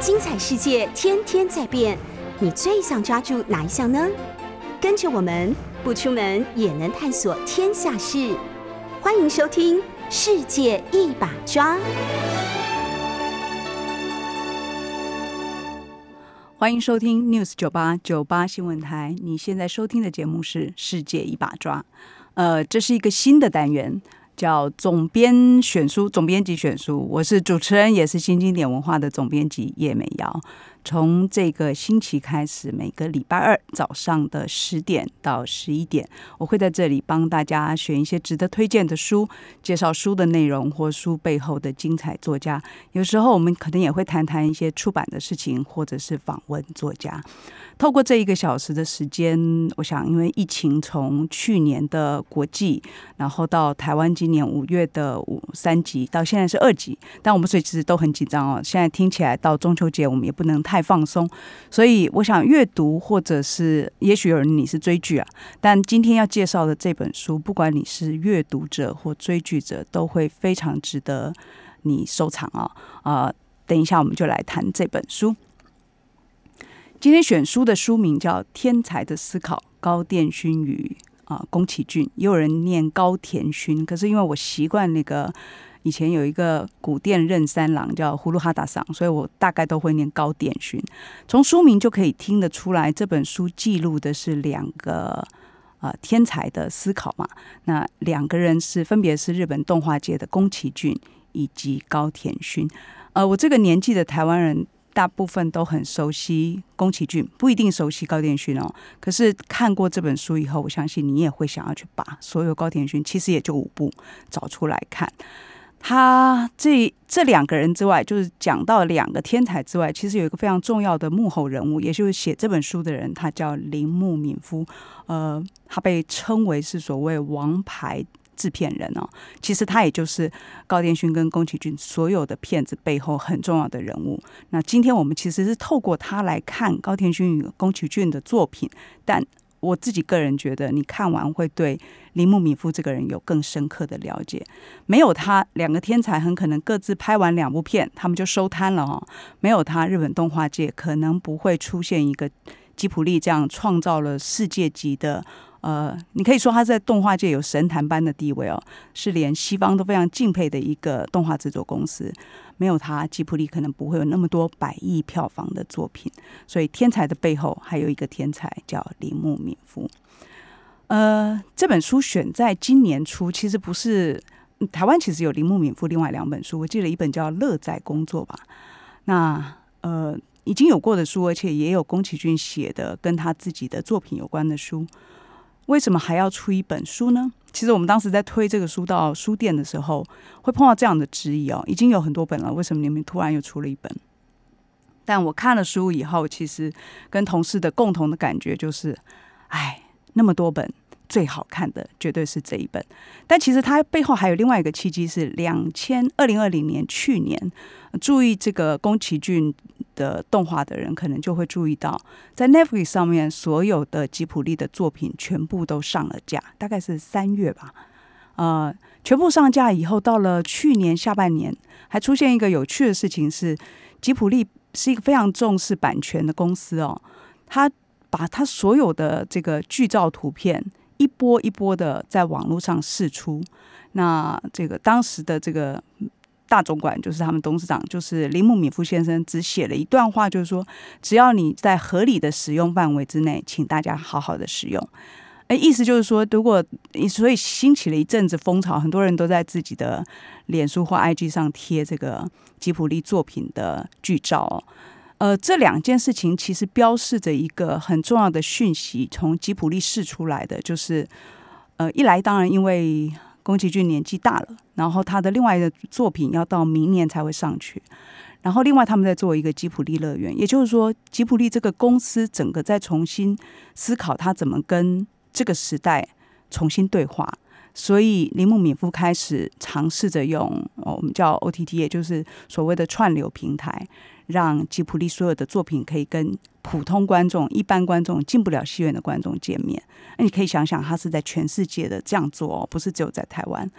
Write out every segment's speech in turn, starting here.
精彩世界天天在变，你最想抓住哪一项呢？跟着我们不出门也能探索天下事，欢迎收听《世界一把抓》。欢迎收听 News 九八九八新闻台。你现在收听的节目是《世界一把抓》，呃，这是一个新的单元。叫总编选书，总编辑选书，我是主持人，也是新经典文化的总编辑叶美瑶。从这个星期开始，每个礼拜二早上的十点到十一点，我会在这里帮大家选一些值得推荐的书，介绍书的内容或书背后的精彩作家。有时候我们可能也会谈谈一些出版的事情，或者是访问作家。透过这一个小时的时间，我想，因为疫情从去年的国际，然后到台湾今年五月的五三级，到现在是二级，但我们所以其实都很紧张哦。现在听起来到中秋节，我们也不能太放松，所以我想阅读，或者是也许有人你是追剧啊，但今天要介绍的这本书，不管你是阅读者或追剧者，都会非常值得你收藏啊啊！等一下我们就来谈这本书。今天选书的书名叫《天才的思考》，高殿勋与啊宫崎骏，也有人念高田勋，可是因为我习惯那个以前有一个古殿任三郎叫葫芦哈达桑，所以我大概都会念高殿勋。从书名就可以听得出来，这本书记录的是两个啊天才的思考嘛。那两个人是分别是日本动画界的宫崎骏以及高田勋。呃，我这个年纪的台湾人。大部分都很熟悉宫崎骏，不一定熟悉高田勋哦。可是看过这本书以后，我相信你也会想要去把所有高田勋，其实也就五部找出来看。他这这两个人之外，就是讲到两个天才之外，其实有一个非常重要的幕后人物，也就是写这本书的人，他叫铃木敏夫。呃，他被称为是所谓王牌。制片人哦，其实他也就是高殿勋跟宫崎骏所有的片子背后很重要的人物。那今天我们其实是透过他来看高田勋与宫崎骏的作品，但我自己个人觉得，你看完会对铃木敏夫这个人有更深刻的了解。没有他，两个天才很可能各自拍完两部片，他们就收摊了哦。没有他，日本动画界可能不会出现一个吉普力这样创造了世界级的。呃，你可以说他在动画界有神坛般的地位哦，是连西方都非常敬佩的一个动画制作公司。没有他，吉普力可能不会有那么多百亿票房的作品。所以，天才的背后还有一个天才叫铃木敏夫。呃，这本书选在今年初，其实不是台湾，其实有铃木敏夫另外两本书，我记得一本叫《乐在工作》吧。那呃，已经有过的书，而且也有宫崎骏写的跟他自己的作品有关的书。为什么还要出一本书呢？其实我们当时在推这个书到书店的时候，会碰到这样的质疑哦，已经有很多本了，为什么你们突然又出了一本？但我看了书以后，其实跟同事的共同的感觉就是，哎，那么多本。最好看的绝对是这一本，但其实它背后还有另外一个契机，是两千二零二零年去年，注意这个宫崎骏的动画的人，可能就会注意到，在 Netflix 上面所有的吉普力的作品全部都上了架，大概是三月吧，呃，全部上架以后，到了去年下半年，还出现一个有趣的事情是，吉普力是一个非常重视版权的公司哦，他把他所有的这个剧照图片。一波一波的在网络上释出，那这个当时的这个大总管就是他们董事长，就是铃木敏夫先生，只写了一段话，就是说，只要你在合理的使用范围之内，请大家好好的使用。哎，意思就是说，如果所以兴起了一阵子风潮，很多人都在自己的脸书或 IG 上贴这个吉普力作品的剧照。呃，这两件事情其实标示着一个很重要的讯息，从吉普力释出来的，就是，呃，一来当然因为宫崎骏年纪大了，然后他的另外一个作品要到明年才会上去，然后另外他们在做一个吉普力乐园，也就是说，吉普力这个公司整个在重新思考他怎么跟这个时代重新对话，所以铃木敏夫开始尝试着用我们叫 OTT，也就是所谓的串流平台。让吉普力所有的作品可以跟普通观众、一般观众进不了戏院的观众见面。那你可以想想，他是在全世界的这样做，哦不是只有在台湾。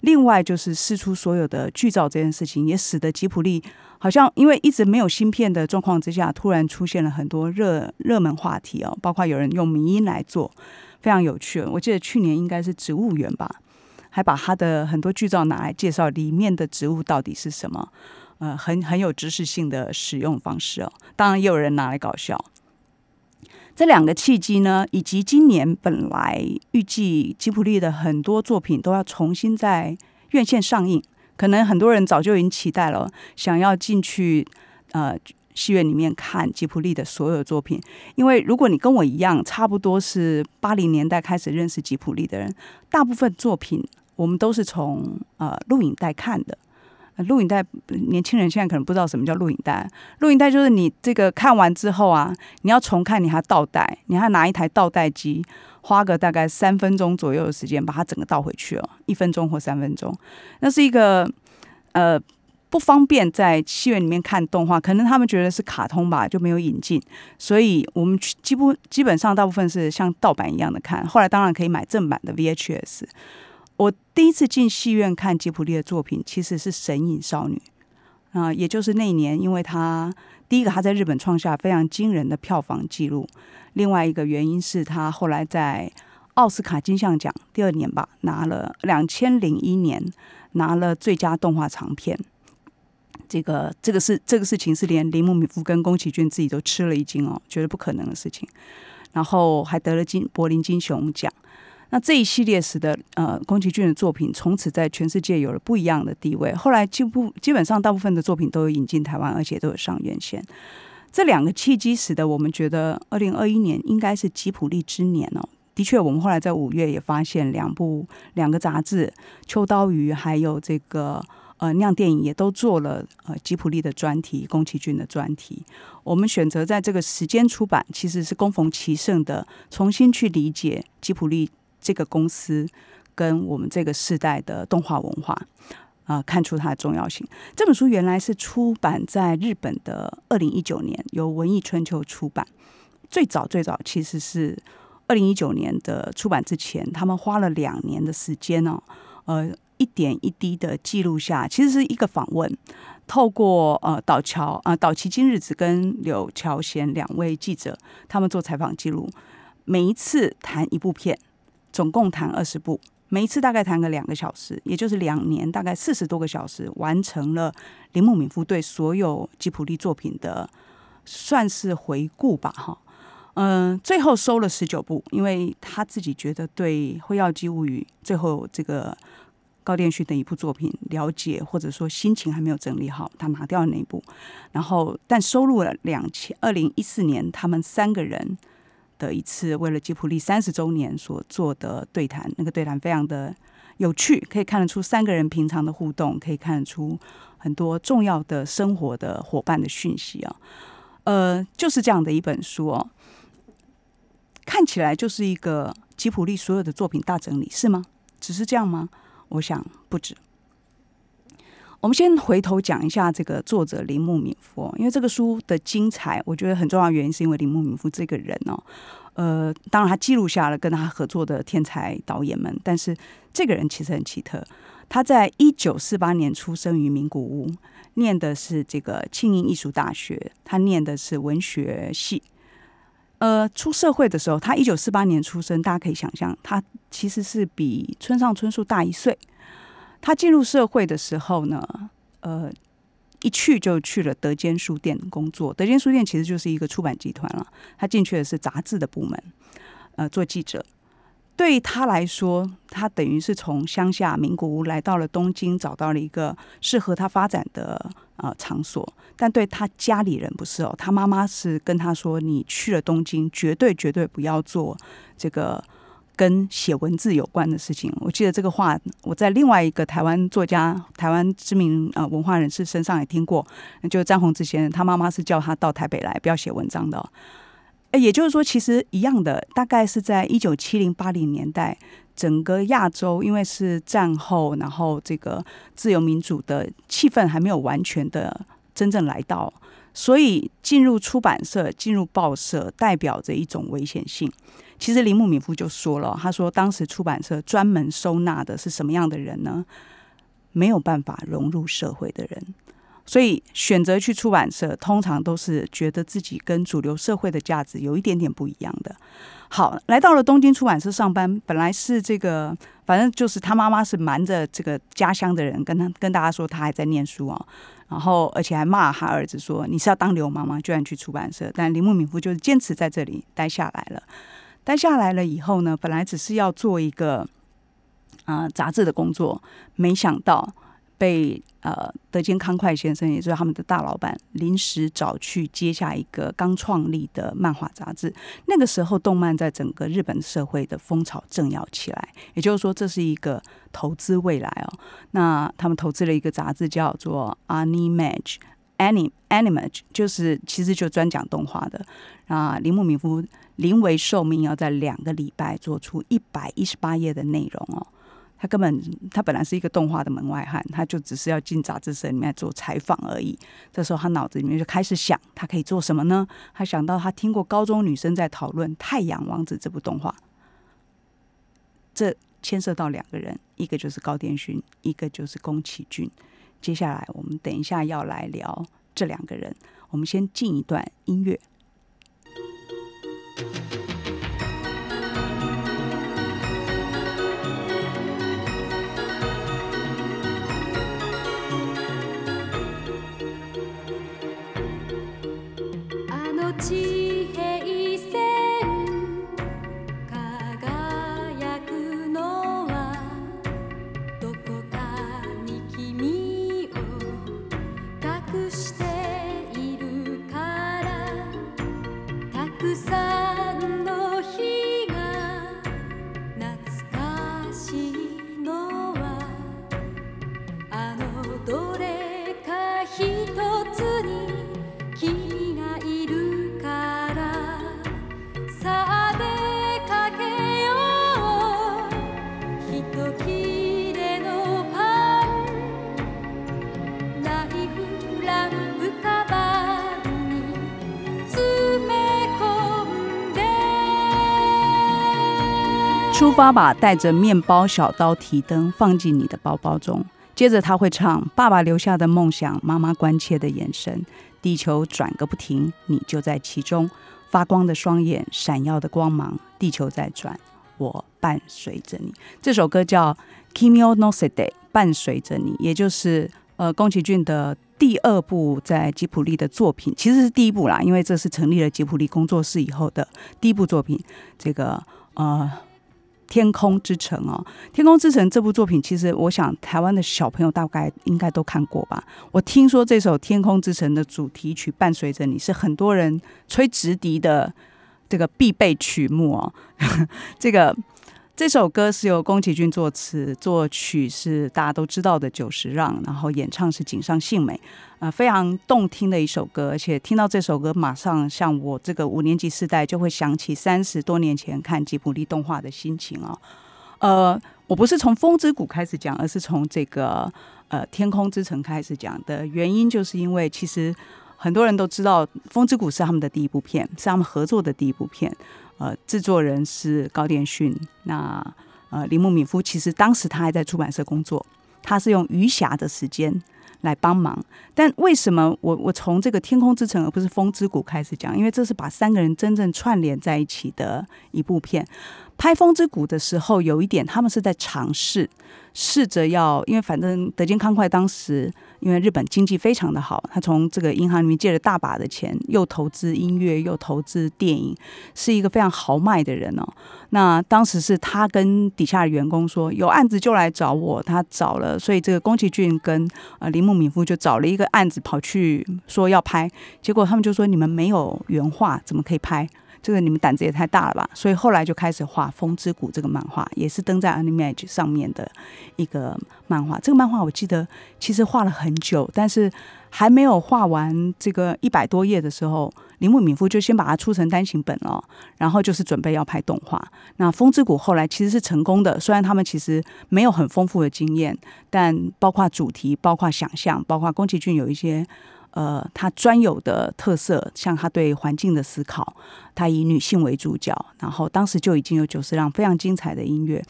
另外就是试出所有的剧照这件事情，也使得吉普力好像因为一直没有芯片的状况之下，突然出现了很多热热门话题哦，包括有人用迷音来做，非常有趣。我记得去年应该是植物园吧，还把他的很多剧照拿来介绍里面的植物到底是什么，呃，很很有知识性的使用方式哦。当然也有人拿来搞笑。这两个契机呢，以及今年本来预计吉普力的很多作品都要重新在院线上映，可能很多人早就已经期待了，想要进去呃戏院里面看吉普力的所有作品。因为如果你跟我一样，差不多是八零年代开始认识吉普力的人，大部分作品我们都是从呃录影带看的。录影带，年轻人现在可能不知道什么叫录影带。录影带就是你这个看完之后啊，你要重看，你还倒带，你还拿一台倒带机，花个大概三分钟左右的时间把它整个倒回去哦，一分钟或三分钟。那是一个呃不方便在戏院里面看动画，可能他们觉得是卡通吧，就没有引进，所以我们基不基本上大部分是像盗版一样的看。后来当然可以买正版的 VHS。我第一次进戏院看吉普力的作品，其实是《神隐少女》啊，也就是那一年，因为他第一个他在日本创下非常惊人的票房纪录，另外一个原因是他后来在奥斯卡金像奖第二年吧，拿了两千零一年拿了最佳动画长片，这个这个是这个事情是连铃木敏夫跟宫崎骏自己都吃了一惊哦，觉得不可能的事情，然后还得了金柏林金熊奖。那这一系列使得呃宫崎骏的作品从此在全世界有了不一样的地位。后来几乎基本上大部分的作品都有引进台湾，而且都有上院线。这两个契机使得我们觉得二零二一年应该是吉普力之年哦。的确，我们后来在五月也发现两部两个杂志《秋刀鱼》还有这个呃酿电影也都做了呃吉普力的专题，宫崎骏的专题。我们选择在这个时间出版，其实是恭逢其盛的，重新去理解吉普力。这个公司跟我们这个时代的动画文化啊，看出它的重要性。这本书原来是出版在日本的二零一九年，由文艺春秋出版。最早最早其实是二零一九年的出版之前，他们花了两年的时间哦，呃，一点一滴的记录下，其实是一个访问，透过呃岛桥啊岛崎今日子跟柳桥贤两位记者，他们做采访记录，每一次谈一部片。总共谈二十部，每一次大概谈个两个小时，也就是两年，大概四十多个小时，完成了铃木敏夫对所有吉普力作品的算是回顾吧，哈，嗯，最后收了十九部，因为他自己觉得对《辉耀姬物语》最后这个高电勋的一部作品了解或者说心情还没有整理好，他拿掉了那一部，然后但收录了两千二零一四年他们三个人。的一次为了吉普力三十周年所做的对谈，那个对谈非常的有趣，可以看得出三个人平常的互动，可以看得出很多重要的生活的伙伴的讯息啊。呃，就是这样的一本书哦，看起来就是一个吉普力所有的作品大整理，是吗？只是这样吗？我想不止。我们先回头讲一下这个作者铃木敏夫，因为这个书的精彩，我觉得很重要的原因是因为铃木敏夫这个人哦，呃，当然他记录下了跟他合作的天才导演们，但是这个人其实很奇特。他在一九四八年出生于名古屋，念的是这个庆应艺术大学，他念的是文学系。呃，出社会的时候，他一九四八年出生，大家可以想象，他其实是比村上春树大一岁。他进入社会的时候呢，呃，一去就去了德间书店工作。德间书店其实就是一个出版集团了。他进去的是杂志的部门，呃，做记者。对他来说，他等于是从乡下名古屋来到了东京，找到了一个适合他发展的呃场所。但对他家里人不是哦，他妈妈是跟他说：“你去了东京，绝对绝对不要做这个。”跟写文字有关的事情，我记得这个话，我在另外一个台湾作家、台湾知名呃文化人士身上也听过，就张宏志先生，他妈妈是叫他到台北来，不要写文章的。哎，也就是说，其实一样的，大概是在一九七零八零年代，整个亚洲因为是战后，然后这个自由民主的气氛还没有完全的真正来到，所以进入出版社、进入报社，代表着一种危险性。其实铃木敏夫就说了，他说当时出版社专门收纳的是什么样的人呢？没有办法融入社会的人。所以选择去出版社，通常都是觉得自己跟主流社会的价值有一点点不一样的。好，来到了东京出版社上班，本来是这个，反正就是他妈妈是瞒着这个家乡的人，跟他跟大家说他还在念书啊，然后而且还骂他儿子说你是要当流氓吗？居然去出版社。但铃木敏夫就是坚持在这里待下来了。待下来了以后呢，本来只是要做一个啊杂志的工作，没想到。被呃德间康快先生，也就是他们的大老板，临时找去接下一个刚创立的漫画杂志。那个时候，动漫在整个日本社会的风潮正要起来，也就是说，这是一个投资未来哦。那他们投资了一个杂志，叫做 Animage，Anim Animage，就是其实就专讲动画的。啊，铃木敏夫临危受命，要在两个礼拜做出一百一十八页的内容哦。他根本，他本来是一个动画的门外汉，他就只是要进杂志社里面做采访而已。这时候他脑子里面就开始想，他可以做什么呢？他想到他听过高中女生在讨论《太阳王子》这部动画，这牵涉到两个人，一个就是高田勋，一个就是宫崎骏。接下来我们等一下要来聊这两个人，我们先进一段音乐。起。出发吧，带着面包、小刀、提灯，放进你的包包中。接着他会唱：爸爸留下的梦想，妈妈关切的眼神，地球转个不停，你就在其中。发光的双眼，闪耀的光芒，地球在转，我伴随着你。这首歌叫《Kimi o no Sede》，伴随着你，也就是呃宫崎骏的第二部在吉普力的作品，其实是第一部啦，因为这是成立了吉普力工作室以后的第一部作品。这个呃。天空之城哦，天空之城这部作品，其实我想台湾的小朋友大概应该都看过吧。我听说这首天空之城的主题曲伴随着你是很多人吹直笛的这个必备曲目哦，这个。这首歌是由宫崎骏作词，作曲是大家都知道的久石让，然后演唱是井上幸美，啊，非常动听的一首歌。而且听到这首歌，马上像我这个五年级世代就会想起三十多年前看吉卜力动画的心情啊。呃，我不是从《风之谷》开始讲，而是从这个呃《天空之城》开始讲的原因，就是因为其实很多人都知道《风之谷》是他们的第一部片，是他们合作的第一部片。呃，制作人是高田勋，那呃铃木敏夫其实当时他还在出版社工作，他是用余暇的时间来帮忙。但为什么我我从这个天空之城而不是风之谷开始讲？因为这是把三个人真正串联在一起的一部片。拍风之谷的时候，有一点他们是在尝试，试着要，因为反正德间康快当时。因为日本经济非常的好，他从这个银行里面借了大把的钱，又投资音乐，又投资电影，是一个非常豪迈的人哦。那当时是他跟底下的员工说，有案子就来找我，他找了，所以这个宫崎骏跟呃铃木敏夫就找了一个案子跑去说要拍，结果他们就说你们没有原画，怎么可以拍？这个你们胆子也太大了吧！所以后来就开始画《风之谷》这个漫画，也是登在 Animage 上面的一个漫画。这个漫画我记得其实画了很久，但是还没有画完这个一百多页的时候，铃木敏夫就先把它出成单行本了，然后就是准备要拍动画。那《风之谷》后来其实是成功的，虽然他们其实没有很丰富的经验，但包括主题、包括想象、包括宫崎骏有一些。呃，他专有的特色，像他对环境的思考，他以女性为主角，然后当时就已经有九十辆非常精彩的音乐，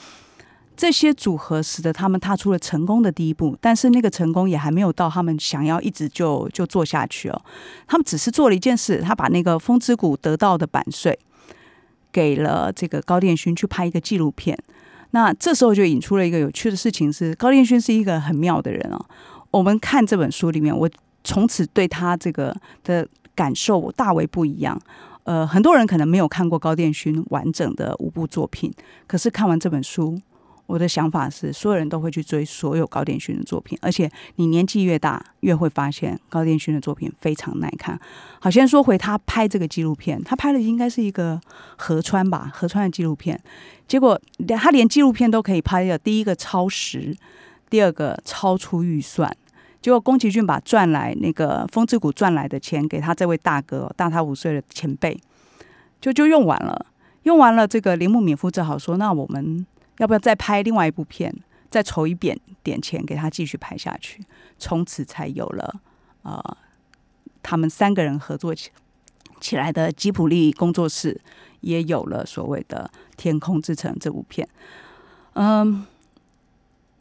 这些组合使得他们踏出了成功的第一步。但是那个成功也还没有到他们想要一直就就做下去哦。他们只是做了一件事，他把那个风之谷得到的版税给了这个高电勋去拍一个纪录片。那这时候就引出了一个有趣的事情，是高电勋是一个很妙的人哦。我们看这本书里面，我。从此对他这个的感受大为不一样。呃，很多人可能没有看过高殿勋完整的五部作品，可是看完这本书，我的想法是，所有人都会去追所有高殿勋的作品。而且你年纪越大，越会发现高殿勋的作品非常耐看。好，先说回他拍这个纪录片，他拍的应该是一个河川吧，河川的纪录片。结果他连纪录片都可以拍的，第一个超时，第二个超出预算。结果宫崎骏把赚来那个风之谷赚来的钱给他这位大哥，大他五岁的前辈，就就用完了。用完了，这个铃木敏夫只好说：“那我们要不要再拍另外一部片，再筹一点点钱给他继续拍下去？”从此才有了呃，他们三个人合作起起来的吉普力工作室，也有了所谓的《天空之城》这部片。嗯。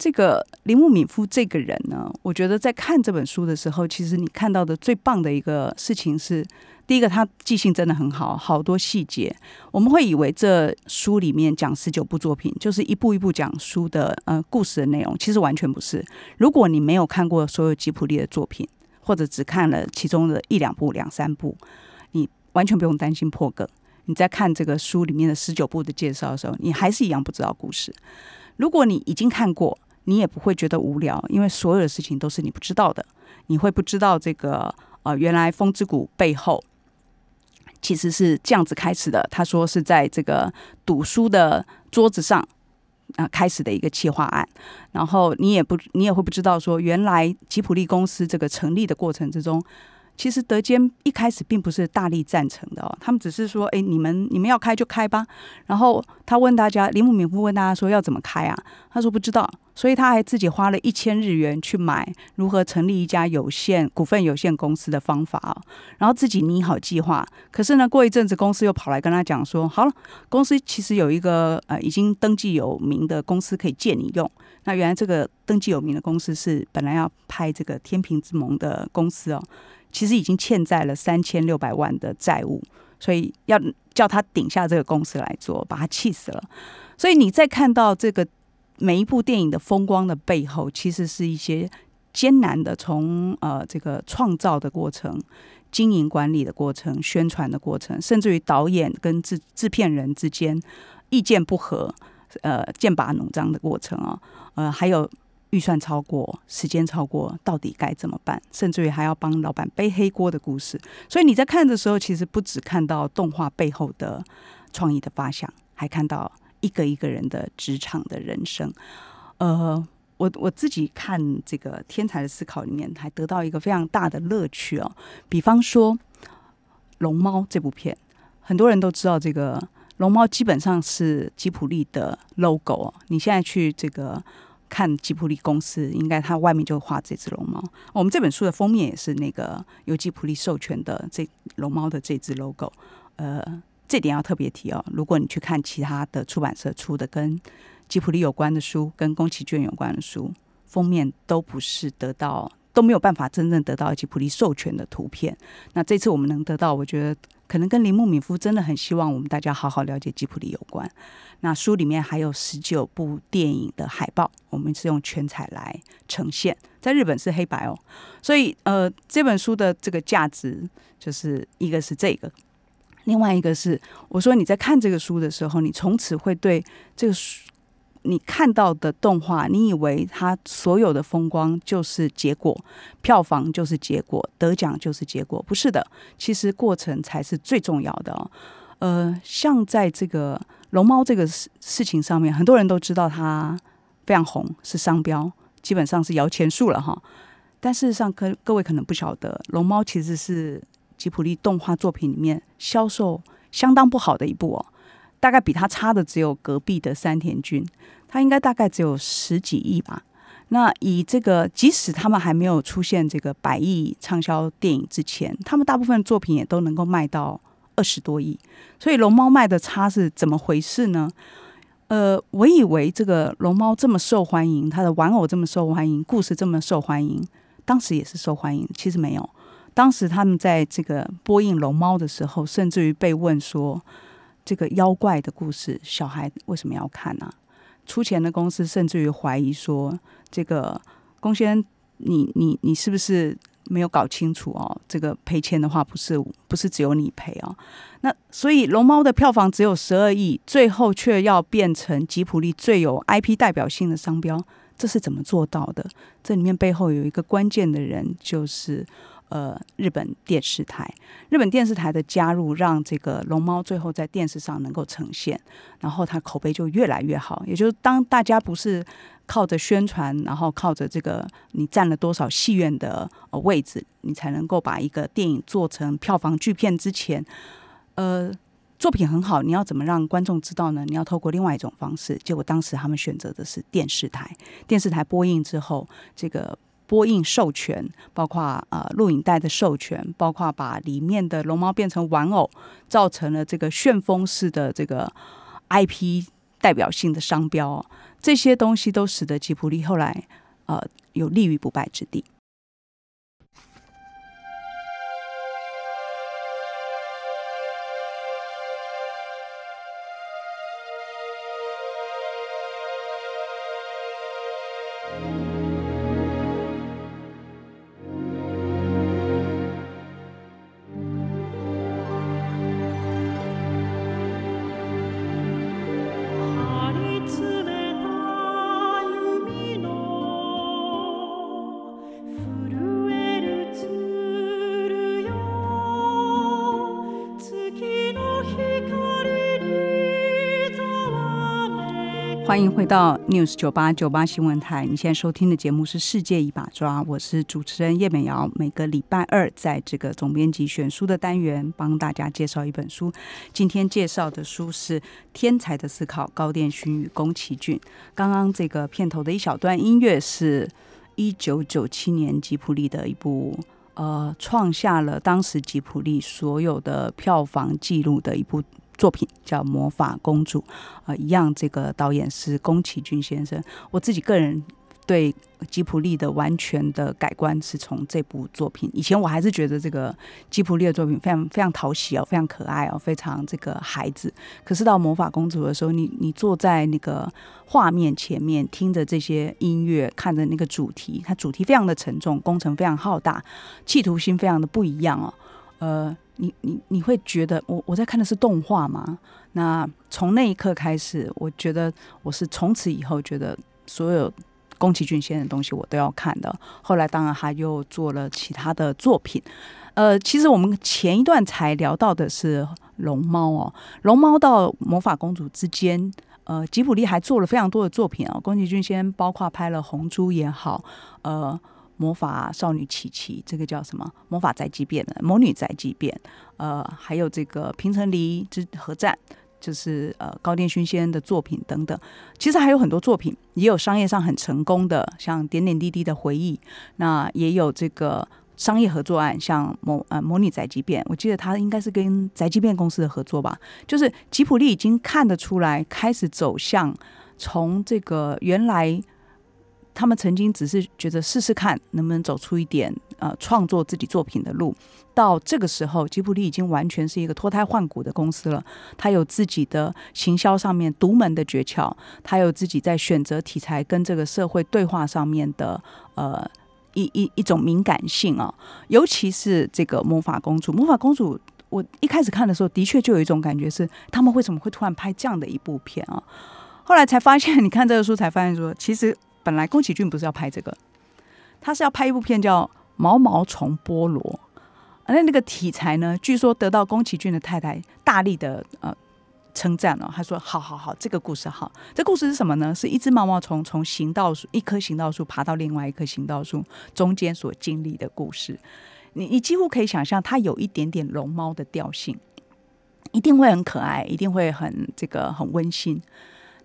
这个铃木敏夫这个人呢，我觉得在看这本书的时候，其实你看到的最棒的一个事情是，第一个他记性真的很好，好多细节。我们会以为这书里面讲十九部作品，就是一步一步讲书的呃故事的内容，其实完全不是。如果你没有看过所有吉普力的作品，或者只看了其中的一两部、两三部，你完全不用担心破梗。你在看这个书里面的十九部的介绍的时候，你还是一样不知道故事。如果你已经看过，你也不会觉得无聊，因为所有的事情都是你不知道的。你会不知道这个呃，原来风之谷背后其实是这样子开始的。他说是在这个赌书的桌子上啊开始的一个企划案。然后你也不你也会不知道说，原来吉普力公司这个成立的过程之中。其实德坚一开始并不是大力赞成的哦，他们只是说，哎，你们你们要开就开吧。然后他问大家，铃木敏夫问大家说要怎么开啊？他说不知道，所以他还自己花了一千日元去买如何成立一家有限股份有限公司的方法啊，然后自己拟好计划。可是呢，过一阵子公司又跑来跟他讲说，好了，公司其实有一个呃已经登记有名的公司可以借你用。那原来这个登记有名的公司是本来要拍这个天平之盟的公司哦。其实已经欠债了三千六百万的债务，所以要叫他顶下这个公司来做，把他气死了。所以你再看到这个每一部电影的风光的背后，其实是一些艰难的，从呃这个创造的过程、经营管理的过程、宣传的过程，甚至于导演跟制制片人之间意见不合，呃剑拔弩张的过程啊，呃还有。预算超过，时间超过，到底该怎么办？甚至于还要帮老板背黑锅的故事。所以你在看的时候，其实不只看到动画背后的创意的发想，还看到一个一个人的职场的人生。呃，我我自己看这个《天才的思考》里面，还得到一个非常大的乐趣哦。比方说《龙猫》这部片，很多人都知道，这个龙猫基本上是吉普力的 logo 哦。你现在去这个。看吉普力公司，应该它外面就画这只龙猫。我们这本书的封面也是那个由吉普力授权的这龙猫的这只 logo。呃，这点要特别提哦。如果你去看其他的出版社出的跟吉普力有关的书，跟宫崎骏有关的书，封面都不是得到都没有办法真正得到吉普力授权的图片。那这次我们能得到，我觉得。可能跟铃木敏夫真的很希望我们大家好好了解吉普力有关。那书里面还有十九部电影的海报，我们是用全彩来呈现，在日本是黑白哦。所以呃，这本书的这个价值就是一个是这个，另外一个是我说你在看这个书的时候，你从此会对这个书。你看到的动画，你以为它所有的风光就是结果，票房就是结果，得奖就是结果，不是的，其实过程才是最重要的哦。呃，像在这个龙猫这个事事情上面，很多人都知道它非常红，是商标，基本上是摇钱树了哈。但事实上，各各位可能不晓得，龙猫其实是吉普力动画作品里面销售相当不好的一部哦。大概比它差的只有隔壁的山田君，他应该大概只有十几亿吧。那以这个，即使他们还没有出现这个百亿畅销电影之前，他们大部分作品也都能够卖到二十多亿。所以龙猫卖的差是怎么回事呢？呃，我以为这个龙猫这么受欢迎，它的玩偶这么受欢迎，故事这么受欢迎，当时也是受欢迎。其实没有，当时他们在这个播映龙猫的时候，甚至于被问说，这个妖怪的故事，小孩为什么要看呢？出钱的公司甚至于怀疑说，这个龚先，你你你是不是没有搞清楚哦？这个赔钱的话，不是不是只有你赔哦。那所以龙猫的票房只有十二亿，最后却要变成吉普力最有 IP 代表性的商标，这是怎么做到的？这里面背后有一个关键的人，就是。呃，日本电视台，日本电视台的加入，让这个龙猫最后在电视上能够呈现，然后它口碑就越来越好。也就是当大家不是靠着宣传，然后靠着这个你占了多少戏院的位置，你才能够把一个电影做成票房巨片之前，呃，作品很好，你要怎么让观众知道呢？你要透过另外一种方式。结果当时他们选择的是电视台，电视台播映之后，这个。播映授权，包括呃录影带的授权，包括把里面的龙猫变成玩偶，造成了这个旋风式的这个 IP 代表性的商标，这些东西都使得吉普力后来呃有立于不败之地。欢迎回到 News 九八九八新闻台。你现在收听的节目是《世界一把抓》，我是主持人叶美瑶。每个礼拜二，在这个总编辑选书的单元，帮大家介绍一本书。今天介绍的书是《天才的思考》，高电勋与宫崎骏。刚刚这个片头的一小段音乐，是一九九七年吉普力的一部，呃，创下了当时吉普力所有的票房纪录的一部。作品叫《魔法公主》，啊，一样，这个导演是宫崎骏先生。我自己个人对吉普力的完全的改观是从这部作品。以前我还是觉得这个吉普力的作品非常非常讨喜哦，非常可爱哦，非常这个孩子。可是到《魔法公主》的时候，你你坐在那个画面前面，听着这些音乐，看着那个主题，它主题非常的沉重，工程非常浩大，企图心非常的不一样哦，呃。你你你会觉得我我在看的是动画吗？那从那一刻开始，我觉得我是从此以后觉得所有宫崎骏先生的东西我都要看的。后来当然他又做了其他的作品。呃，其实我们前一段才聊到的是龙猫哦，龙猫到魔法公主之间，呃，吉卜力还做了非常多的作品哦。宫崎骏先包括拍了红猪也好，呃。魔法少女琪琪，这个叫什么？魔法宅急便的魔女宅急便，呃，还有这个平成梨之合战，就是呃高电勋先生的作品等等。其实还有很多作品，也有商业上很成功的，像点点滴滴的回忆。那也有这个商业合作案，像模呃模拟宅急便，我记得他应该是跟宅急便公司的合作吧。就是吉普力已经看得出来，开始走向从这个原来。他们曾经只是觉得试试看能不能走出一点呃创作自己作品的路，到这个时候，吉卜力已经完全是一个脱胎换骨的公司了。他有自己的行销上面独门的诀窍，他有自己在选择题材跟这个社会对话上面的呃一一一种敏感性啊。尤其是这个魔法公主，魔法公主，我一开始看的时候，的确就有一种感觉是，他们为什么会突然拍这样的一部片啊？后来才发现，你看这个书才发现说，其实。本来宫崎骏不是要拍这个，他是要拍一部片叫《毛毛虫菠萝》，那那个题材呢，据说得到宫崎骏的太太大力的呃称赞了。他说：“好好好，这个故事好。这故事是什么呢？是一只毛毛虫从行道树一棵行道树爬到另外一棵行道树中间所经历的故事。你你几乎可以想象，它有一点点龙猫的调性，一定会很可爱，一定会很这个很温馨，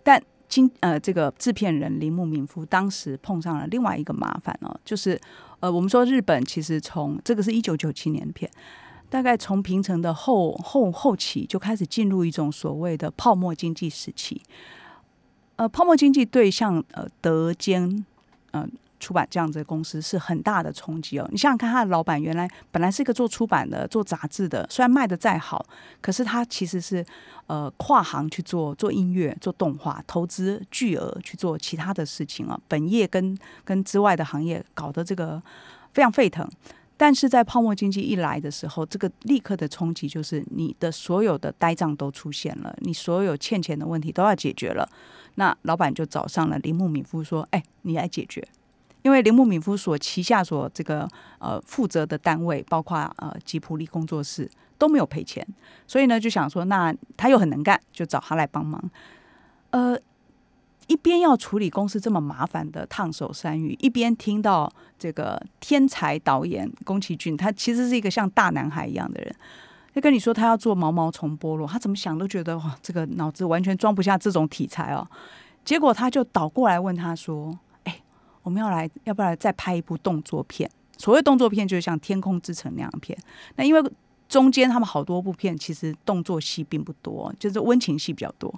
但。”金呃这个制片人铃木敏夫当时碰上了另外一个麻烦哦，就是呃我们说日本其实从这个是一九九七年片。大概从平成的后后后期就开始进入一种所谓的泡沫经济时期，呃，泡沫经济对象呃德间嗯出版这样子的公司是很大的冲击哦。你想想看，他的老板原来本来是一个做出版的、做杂志的，虽然卖的再好，可是他其实是呃跨行去做做音乐、做动画，投资巨额去做其他的事情啊。本业跟跟之外的行业搞得这个非常沸腾。但是在泡沫经济一来的时候，这个立刻的冲击就是你的所有的呆账都出现了，你所有欠钱的问题都要解决了。那老板就找上了铃木敏夫说：“哎，你来解决。”因为铃木敏夫所旗下所这个呃负责的单位，包括呃吉普力工作室都没有赔钱，所以呢就想说，那他又很能干，就找他来帮忙。呃。一边要处理公司这么麻烦的烫手山芋，一边听到这个天才导演宫崎骏，他其实是一个像大男孩一样的人，就跟你说他要做毛毛虫菠萝，他怎么想都觉得哇，这个脑子完全装不下这种题材哦。结果他就倒过来问他说：“，我们要来，要不要再拍一部动作片？所谓动作片，就是像《天空之城》那样片。那因为中间他们好多部片其实动作戏并不多，就是温情戏比较多。”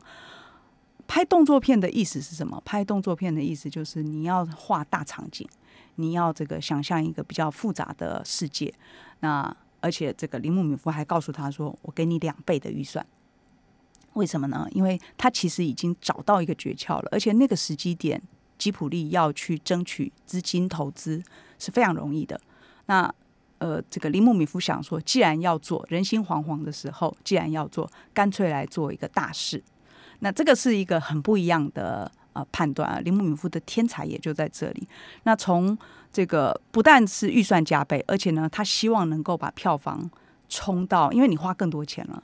拍动作片的意思是什么？拍动作片的意思就是你要画大场景，你要这个想象一个比较复杂的世界。那而且这个铃木敏夫还告诉他说：“我给你两倍的预算。”为什么呢？因为他其实已经找到一个诀窍了，而且那个时机点，吉普力要去争取资金投资是非常容易的。那呃，这个铃木敏夫想说，既然要做，人心惶惶的时候，既然要做，干脆来做一个大事。那这个是一个很不一样的呃判断啊，铃木敏夫的天才也就在这里。那从这个不但是预算加倍，而且呢，他希望能够把票房冲到，因为你花更多钱了，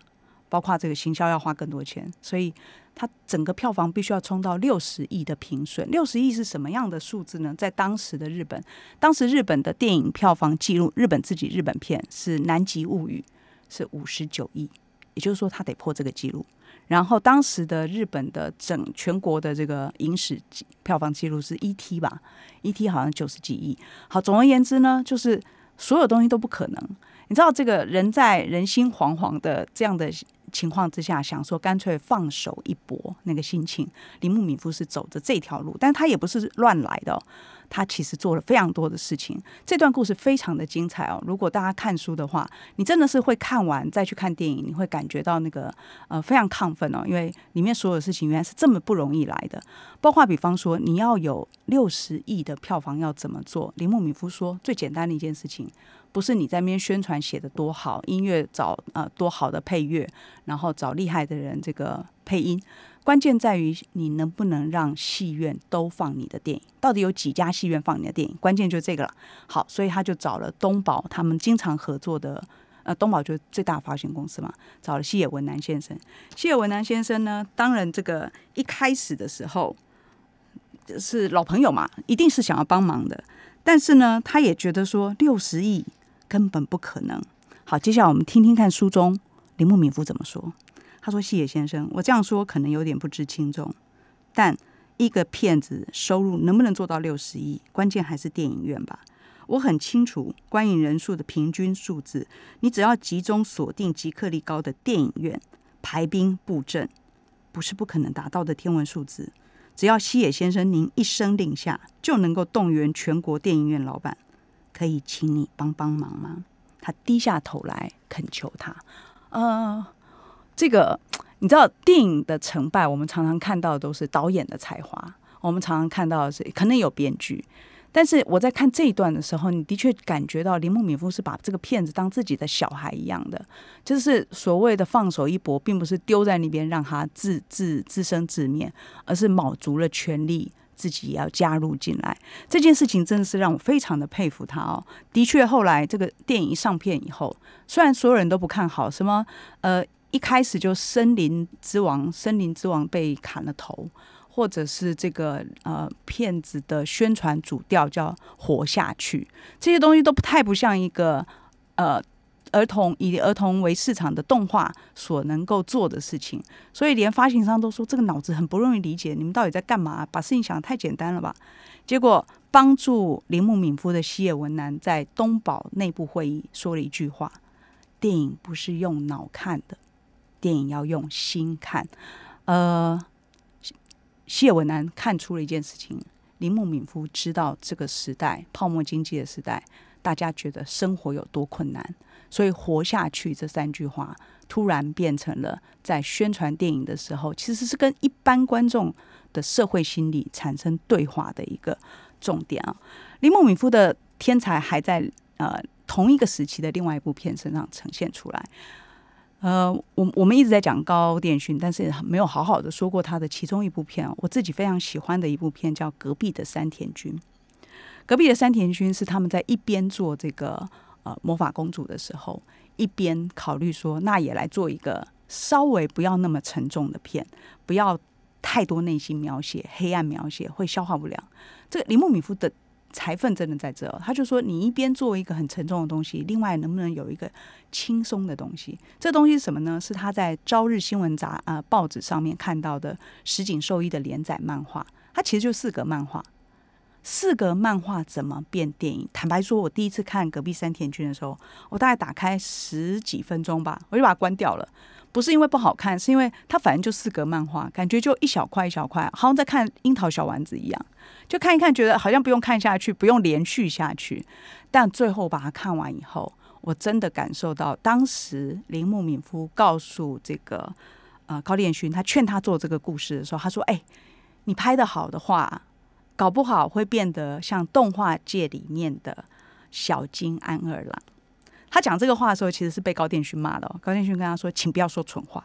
包括这个行销要花更多钱，所以他整个票房必须要冲到六十亿的平顺。六十亿是什么样的数字呢？在当时的日本，当时日本的电影票房记录，日本自己日本片是《南极物语》是五十九亿，也就是说他得破这个记录。然后当时的日本的整全国的这个影史票房记录是 E.T. 吧，E.T. 好像九十几亿。好，总而言之呢，就是所有东西都不可能。你知道，这个人在人心惶惶的这样的。情况之下，想说干脆放手一搏，那个心情，铃木敏夫是走着这条路，但他也不是乱来的，他其实做了非常多的事情。这段故事非常的精彩哦。如果大家看书的话，你真的是会看完再去看电影，你会感觉到那个呃非常亢奋哦，因为里面所有的事情原来是这么不容易来的。包括比方说，你要有六十亿的票房要怎么做？铃木敏夫说，最简单的一件事情。不是你在那边宣传写的多好，音乐找呃多好的配乐，然后找厉害的人这个配音，关键在于你能不能让戏院都放你的电影。到底有几家戏院放你的电影？关键就这个了。好，所以他就找了东宝，他们经常合作的，呃，东宝就是最大发行公司嘛，找了西野文南先生。西野文南先生呢，当然这个一开始的时候是老朋友嘛，一定是想要帮忙的，但是呢，他也觉得说六十亿。根本不可能。好，接下来我们听听看书中铃木敏夫怎么说。他说：“西野先生，我这样说可能有点不知轻重，但一个骗子收入能不能做到六十亿，关键还是电影院吧。我很清楚观影人数的平均数字，你只要集中锁定极客力高的电影院，排兵布阵，不是不可能达到的天文数字。只要西野先生您一声令下，就能够动员全国电影院老板。”可以请你帮帮忙吗？他低下头来恳求他。呃，这个你知道，电影的成败，我们常常看到的都是导演的才华，我们常常看到的是可能有编剧。但是我在看这一段的时候，你的确感觉到铃木敏夫是把这个骗子当自己的小孩一样的，就是所谓的放手一搏，并不是丢在那边让他自自自生自灭，而是卯足了全力。自己也要加入进来，这件事情真的是让我非常的佩服他哦。的确，后来这个电影上片以后，虽然所有人都不看好，什么呃一开始就森林之王，森林之王被砍了头，或者是这个呃片子的宣传主调叫活下去，这些东西都不太不像一个呃儿童以儿童为市场的动画所能够做的事情，所以连发行商都说这个脑子很不容易理解，你们到底在干嘛？把事情想得太简单了吧？结果帮助铃木敏夫的西野文男在东宝内部会议说了一句话：电影不是用脑看的，电影要用心看。呃，西野文男看出了一件事情：铃木敏夫知道这个时代泡沫经济的时代。大家觉得生活有多困难，所以活下去这三句话突然变成了在宣传电影的时候，其实是跟一般观众的社会心理产生对话的一个重点啊。林梦敏夫的天才还在呃同一个时期的另外一部片身上呈现出来。呃，我我们一直在讲高电讯，但是没有好好的说过他的其中一部片我自己非常喜欢的一部片叫《隔壁的山田君》。隔壁的山田君是他们在一边做这个呃魔法公主的时候，一边考虑说，那也来做一个稍微不要那么沉重的片，不要太多内心描写、黑暗描写，会消化不了。这个铃木敏夫的才分真的在这，他就说，你一边做一个很沉重的东西，另外能不能有一个轻松的东西？这东西是什么呢？是他在朝日新闻杂呃报纸上面看到的石井寿一的连载漫画，它其实就四格漫画。四个漫画怎么变电影？坦白说，我第一次看《隔壁山田君》的时候，我大概打开十几分钟吧，我就把它关掉了。不是因为不好看，是因为它反正就四格漫画，感觉就一小块一小块，好像在看樱桃小丸子一样，就看一看，觉得好像不用看下去，不用连续下去。但最后把它看完以后，我真的感受到，当时铃木敏夫告诉这个呃高殿勋，他劝他做这个故事的时候，他说：“哎，你拍的好的话。”搞不好会变得像动画界里面的小金安二郎。他讲这个话的时候，其实是被高电勋骂的。哦高电勋跟他说：“请不要说蠢话。”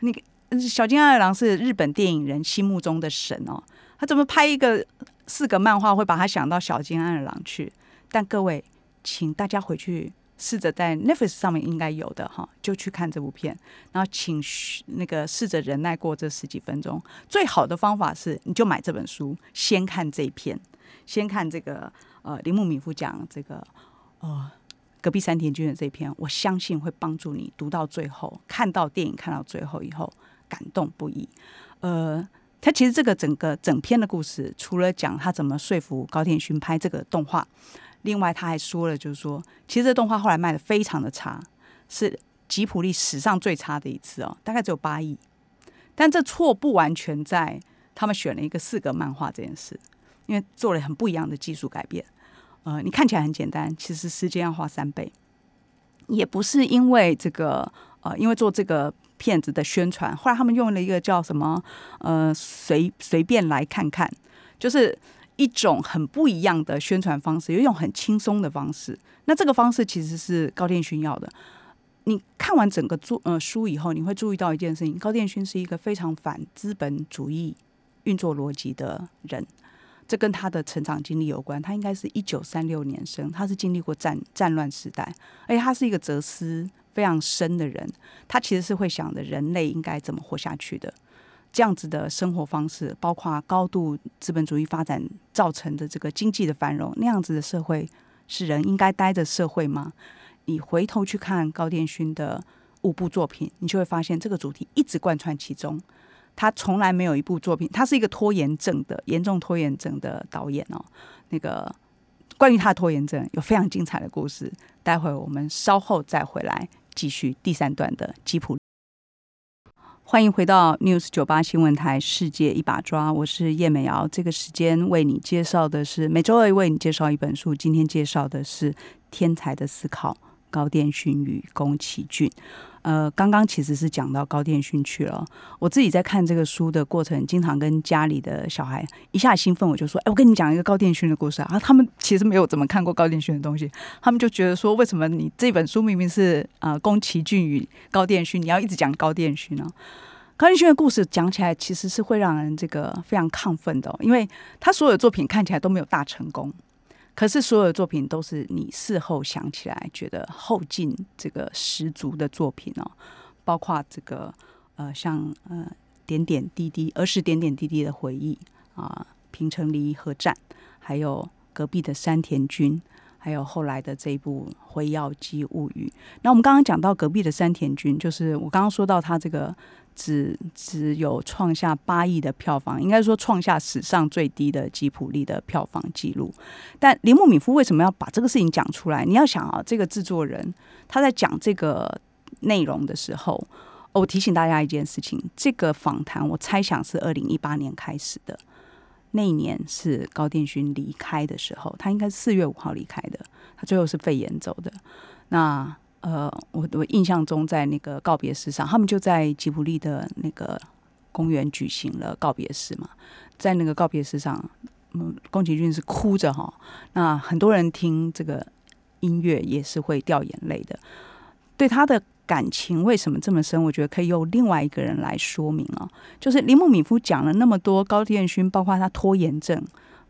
那个小金安二郎是日本电影人心目中的神哦。他怎么拍一个四个漫画会把他想到小金安二郎去？但各位，请大家回去。试着在 Netflix 上面应该有的哈，就去看这部片，然后请那个试着忍耐过这十几分钟。最好的方法是，你就买这本书，先看这一篇，先看这个呃铃木敏夫讲这个呃隔壁山田君的这篇，我相信会帮助你读到最后，看到电影看到最后以后感动不已。呃，他其实这个整个整篇的故事，除了讲他怎么说服高田勋拍这个动画。另外，他还说了，就是说，其实这动画后来卖的非常的差，是吉普力史上最差的一次哦，大概只有八亿。但这错不完全在他们选了一个四格漫画这件事，因为做了很不一样的技术改变。呃，你看起来很简单，其实时间要花三倍。也不是因为这个，呃，因为做这个片子的宣传，后来他们用了一个叫什么，呃，随随便来看看，就是。一种很不一样的宣传方式，有一种很轻松的方式。那这个方式其实是高电勋要的。你看完整个作呃书以后，你会注意到一件事情：高电勋是一个非常反资本主义运作逻辑的人。这跟他的成长经历有关。他应该是一九三六年生，他是经历过战战乱时代，而且他是一个哲思非常深的人。他其实是会想着人类应该怎么活下去的。这样子的生活方式，包括高度资本主义发展造成的这个经济的繁荣，那样子的社会是人应该待的社会吗？你回头去看高殿勋的五部作品，你就会发现这个主题一直贯穿其中。他从来没有一部作品，他是一个拖延症的严重拖延症的导演哦。那个关于他的拖延症有非常精彩的故事，待会我们稍后再回来继续第三段的吉普。欢迎回到 News 九八新闻台《世界一把抓》，我是叶美瑶。这个时间为你介绍的是每周二为你介绍一本书，今天介绍的是《天才的思考》高电勋与宫崎骏。呃，刚刚其实是讲到高电勋去了。我自己在看这个书的过程，经常跟家里的小孩一下兴奋，我就说：“哎，我跟你讲一个高电勋的故事啊！”他们其实没有怎么看过高电勋的东西，他们就觉得说：“为什么你这本书明明是啊宫崎骏与高电勋，你要一直讲高电勋呢？”高电勋的故事讲起来其实是会让人这个非常亢奋的，因为他所有作品看起来都没有大成功。可是所有的作品都是你事后想起来觉得后劲这个十足的作品哦，包括这个呃像呃点点滴滴儿时点点滴滴的回忆啊，平城离合战，还有隔壁的山田君，还有后来的这一部《辉耀姬物语》。那我们刚刚讲到隔壁的山田君，就是我刚刚说到他这个只只有创下八亿的票房，应该说创下史上最低的吉普力的票房记录。但铃木敏夫为什么要把这个事情讲出来？你要想啊，这个制作人他在讲这个内容的时候，我提醒大家一件事情：这个访谈我猜想是二零一八年开始的。那一年是高殿勋离开的时候，他应该是四月五号离开的。他最后是肺炎走的。那呃，我我印象中在那个告别式上，他们就在吉卜力的那个公园举行了告别式嘛。在那个告别式上，嗯，宫崎骏是哭着哈。那很多人听这个音乐也是会掉眼泪的。对他的。感情为什么这么深？我觉得可以用另外一个人来说明啊，就是铃木敏夫讲了那么多高田勋，包括他拖延症，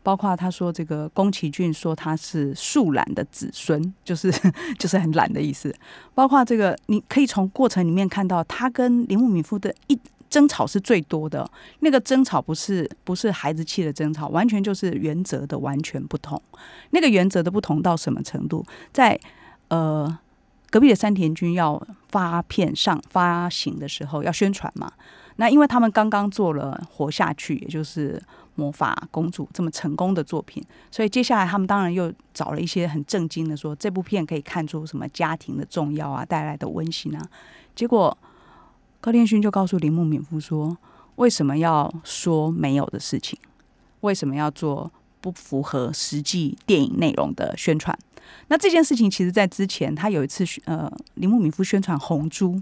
包括他说这个宫崎骏说他是树懒的子孙，就是 就是很懒的意思。包括这个，你可以从过程里面看到，他跟铃木敏夫的一争吵是最多的。那个争吵不是不是孩子气的争吵，完全就是原则的完全不同。那个原则的不同到什么程度？在呃。隔壁的山田君要发片上发行的时候要宣传嘛？那因为他们刚刚做了《活下去》，也就是《魔法公主》这么成功的作品，所以接下来他们当然又找了一些很震惊的，说这部片可以看出什么家庭的重要啊，带来的温馨啊。结果高天勋就告诉铃木敏夫说：“为什么要说没有的事情？为什么要做不符合实际电影内容的宣传？”那这件事情，其实在之前，他有一次，呃，铃木敏夫宣传《红猪》，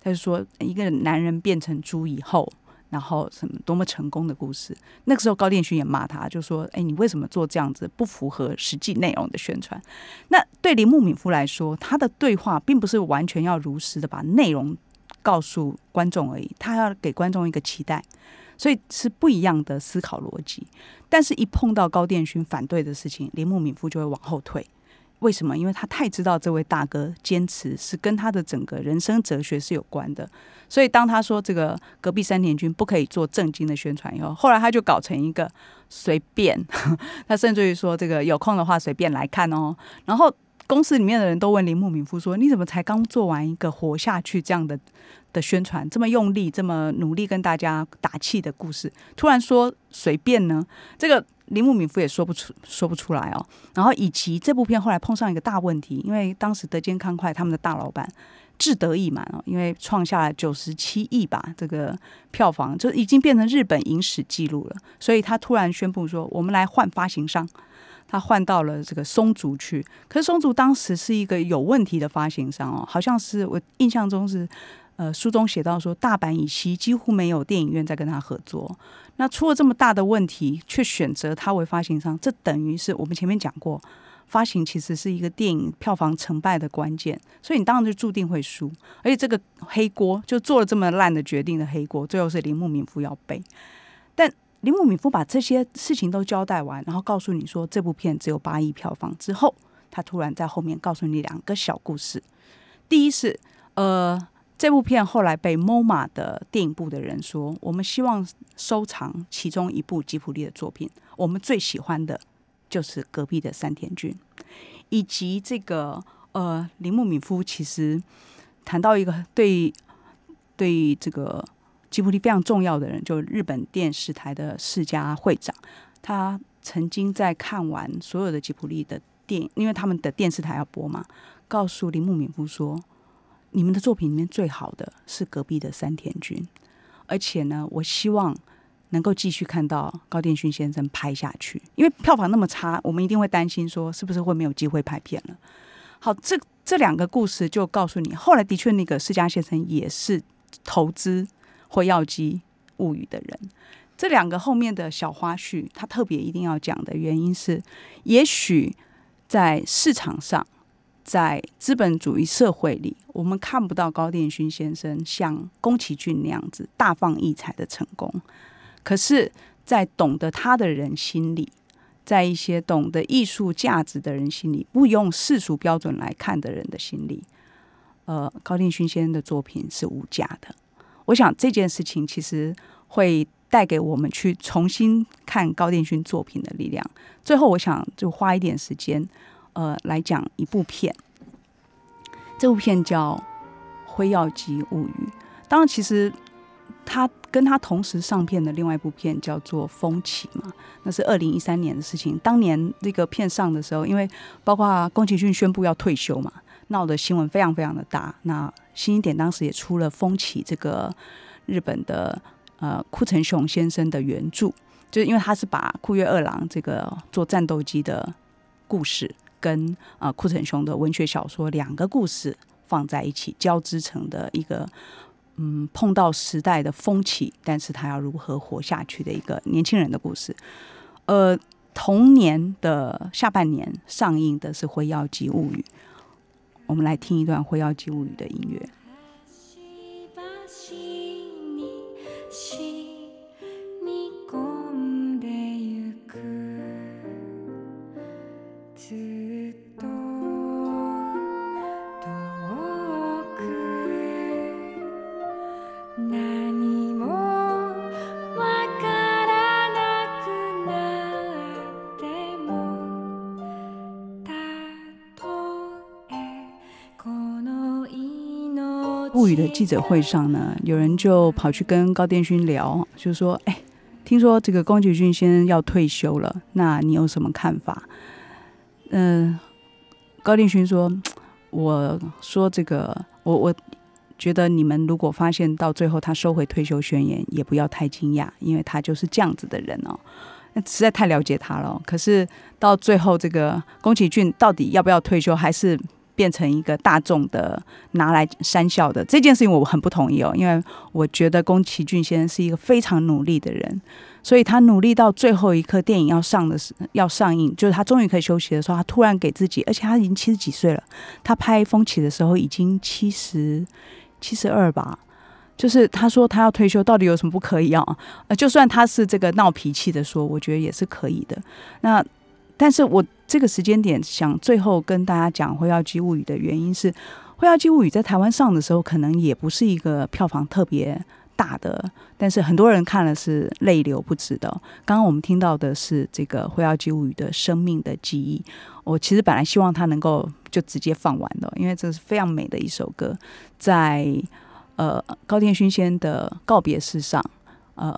他就说一个男人变成猪以后，然后什么多么成功的故事。那个时候，高殿勋也骂他，就说：“哎，你为什么做这样子不符合实际内容的宣传？”那对铃木敏夫来说，他的对话并不是完全要如实的把内容告诉观众而已，他要给观众一个期待，所以是不一样的思考逻辑。但是，一碰到高殿勋反对的事情，铃木敏夫就会往后退。为什么？因为他太知道这位大哥坚持是跟他的整个人生哲学是有关的，所以当他说这个隔壁三田君不可以做正经的宣传以后，后来他就搞成一个随便，他甚至于说这个有空的话随便来看哦。然后公司里面的人都问铃木敏夫说：“你怎么才刚做完一个活下去这样的的宣传，这么用力，这么努力跟大家打气的故事，突然说随便呢？”这个。铃木敏夫也说不出说不出来哦，然后以及这部片后来碰上一个大问题，因为当时德间康快他们的大老板志得意满哦，因为创下了九十七亿吧这个票房，就已经变成日本影史记录了，所以他突然宣布说，我们来换发行商，他换到了这个松竹去，可是松竹当时是一个有问题的发行商哦，好像是我印象中是。呃，书中写到说，大阪以西几乎没有电影院在跟他合作。那出了这么大的问题，却选择他为发行商，这等于是我们前面讲过，发行其实是一个电影票房成败的关键。所以你当然就注定会输，而且这个黑锅就做了这么烂的决定的黑锅，最后是铃木敏夫要背。但铃木敏夫把这些事情都交代完，然后告诉你说这部片只有八亿票房之后，他突然在后面告诉你两个小故事。第一是呃。这部片后来被 MoMA 的电影部的人说：“我们希望收藏其中一部吉普力的作品，我们最喜欢的就是隔壁的山田君，以及这个呃铃木敏夫。其实谈到一个对对这个吉普力非常重要的人，就日本电视台的世家会长，他曾经在看完所有的吉普力的电影，因为他们的电视台要播嘛，告诉铃木敏夫说。”你们的作品里面最好的是隔壁的山田君，而且呢，我希望能够继续看到高殿勋先生拍下去，因为票房那么差，我们一定会担心说是不是会没有机会拍片了。好，这这两个故事就告诉你，后来的确那个世家先生也是投资或药机物语的人。这两个后面的小花絮，他特别一定要讲的原因是，也许在市场上。在资本主义社会里，我们看不到高殿勋先生像宫崎骏那样子大放异彩的成功。可是，在懂得他的人心里，在一些懂得艺术价值的人心里，不用世俗标准来看的人的心里，呃，高殿勋先生的作品是无价的。我想这件事情其实会带给我们去重新看高殿勋作品的力量。最后，我想就花一点时间。呃来讲一部片。这部片叫《辉耀姬物语》，当然其实他跟他同时上片的另外一部片叫做《风起》嘛，那是二零一三年的事情。当年那个片上的时候，因为包括宫崎骏宣布要退休嘛，闹的新闻非常非常的大。那新一点当时也出了《风起》这个日本的呃库城雄先生的原著，就是因为他是把库月二郎这个做战斗机的故事。跟啊库城雄的文学小说两个故事放在一起交织成的一个嗯碰到时代的风起，但是他要如何活下去的一个年轻人的故事。呃，同年的下半年上映的是《辉耀姬物语》，我们来听一段《辉耀姬物语》的音乐。的记者会上呢，有人就跑去跟高殿勋聊，就说：“哎，听说这个宫崎骏先生要退休了，那你有什么看法？”嗯，高殿勋说：“我说这个，我我觉得你们如果发现到最后他收回退休宣言，也不要太惊讶，因为他就是这样子的人哦，那实在太了解他了。可是到最后，这个宫崎骏到底要不要退休，还是？”变成一个大众的拿来讪笑的这件事情，我很不同意哦，因为我觉得宫崎骏先生是一个非常努力的人，所以他努力到最后一刻，电影要上的时要上映，就是他终于可以休息的时候，他突然给自己，而且他已经七十几岁了，他拍《风起》的时候已经七十七十二吧，就是他说他要退休，到底有什么不可以啊？呃，就算他是这个闹脾气的说，我觉得也是可以的。那但是我这个时间点想最后跟大家讲《辉耀姬物语》的原因是，《辉耀姬物语》在台湾上的时候，可能也不是一个票房特别大的，但是很多人看了是泪流不止的。刚刚我们听到的是这个《辉耀姬物语》的生命的记忆，我其实本来希望它能够就直接放完的，因为这是非常美的一首歌，在呃高天勋先的告别式上，呃，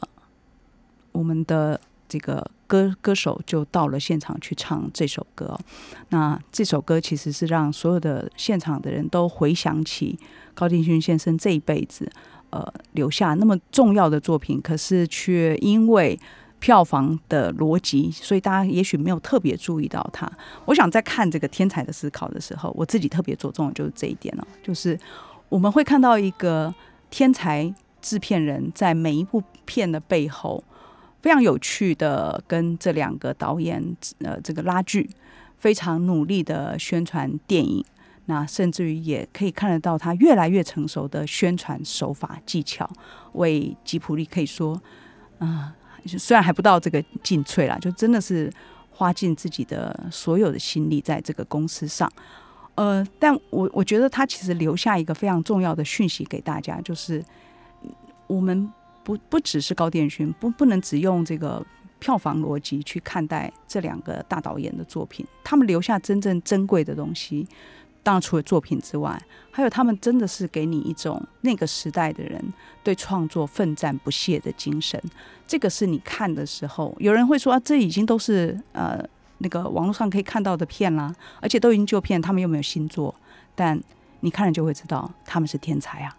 我们的这个。歌歌手就到了现场去唱这首歌，那这首歌其实是让所有的现场的人都回想起高定勋先生这一辈子，呃，留下那么重要的作品，可是却因为票房的逻辑，所以大家也许没有特别注意到他。我想在看这个《天才的思考》的时候，我自己特别着重的就是这一点了，就是我们会看到一个天才制片人在每一部片的背后。非常有趣的，跟这两个导演呃，这个拉锯，非常努力的宣传电影，那甚至于也可以看得到他越来越成熟的宣传手法技巧，为吉普力可以说，啊，虽然还不到这个尽瘁啦，就真的是花尽自己的所有的心力在这个公司上，呃，但我我觉得他其实留下一个非常重要的讯息给大家，就是我们。不不只是高电勋，不不能只用这个票房逻辑去看待这两个大导演的作品。他们留下真正珍贵的东西，当然除了作品之外，还有他们真的是给你一种那个时代的人对创作奋战不懈的精神。这个是你看的时候，有人会说啊，这已经都是呃那个网络上可以看到的片啦，而且都已经旧片，他们又没有新作，但你看了就会知道他们是天才啊。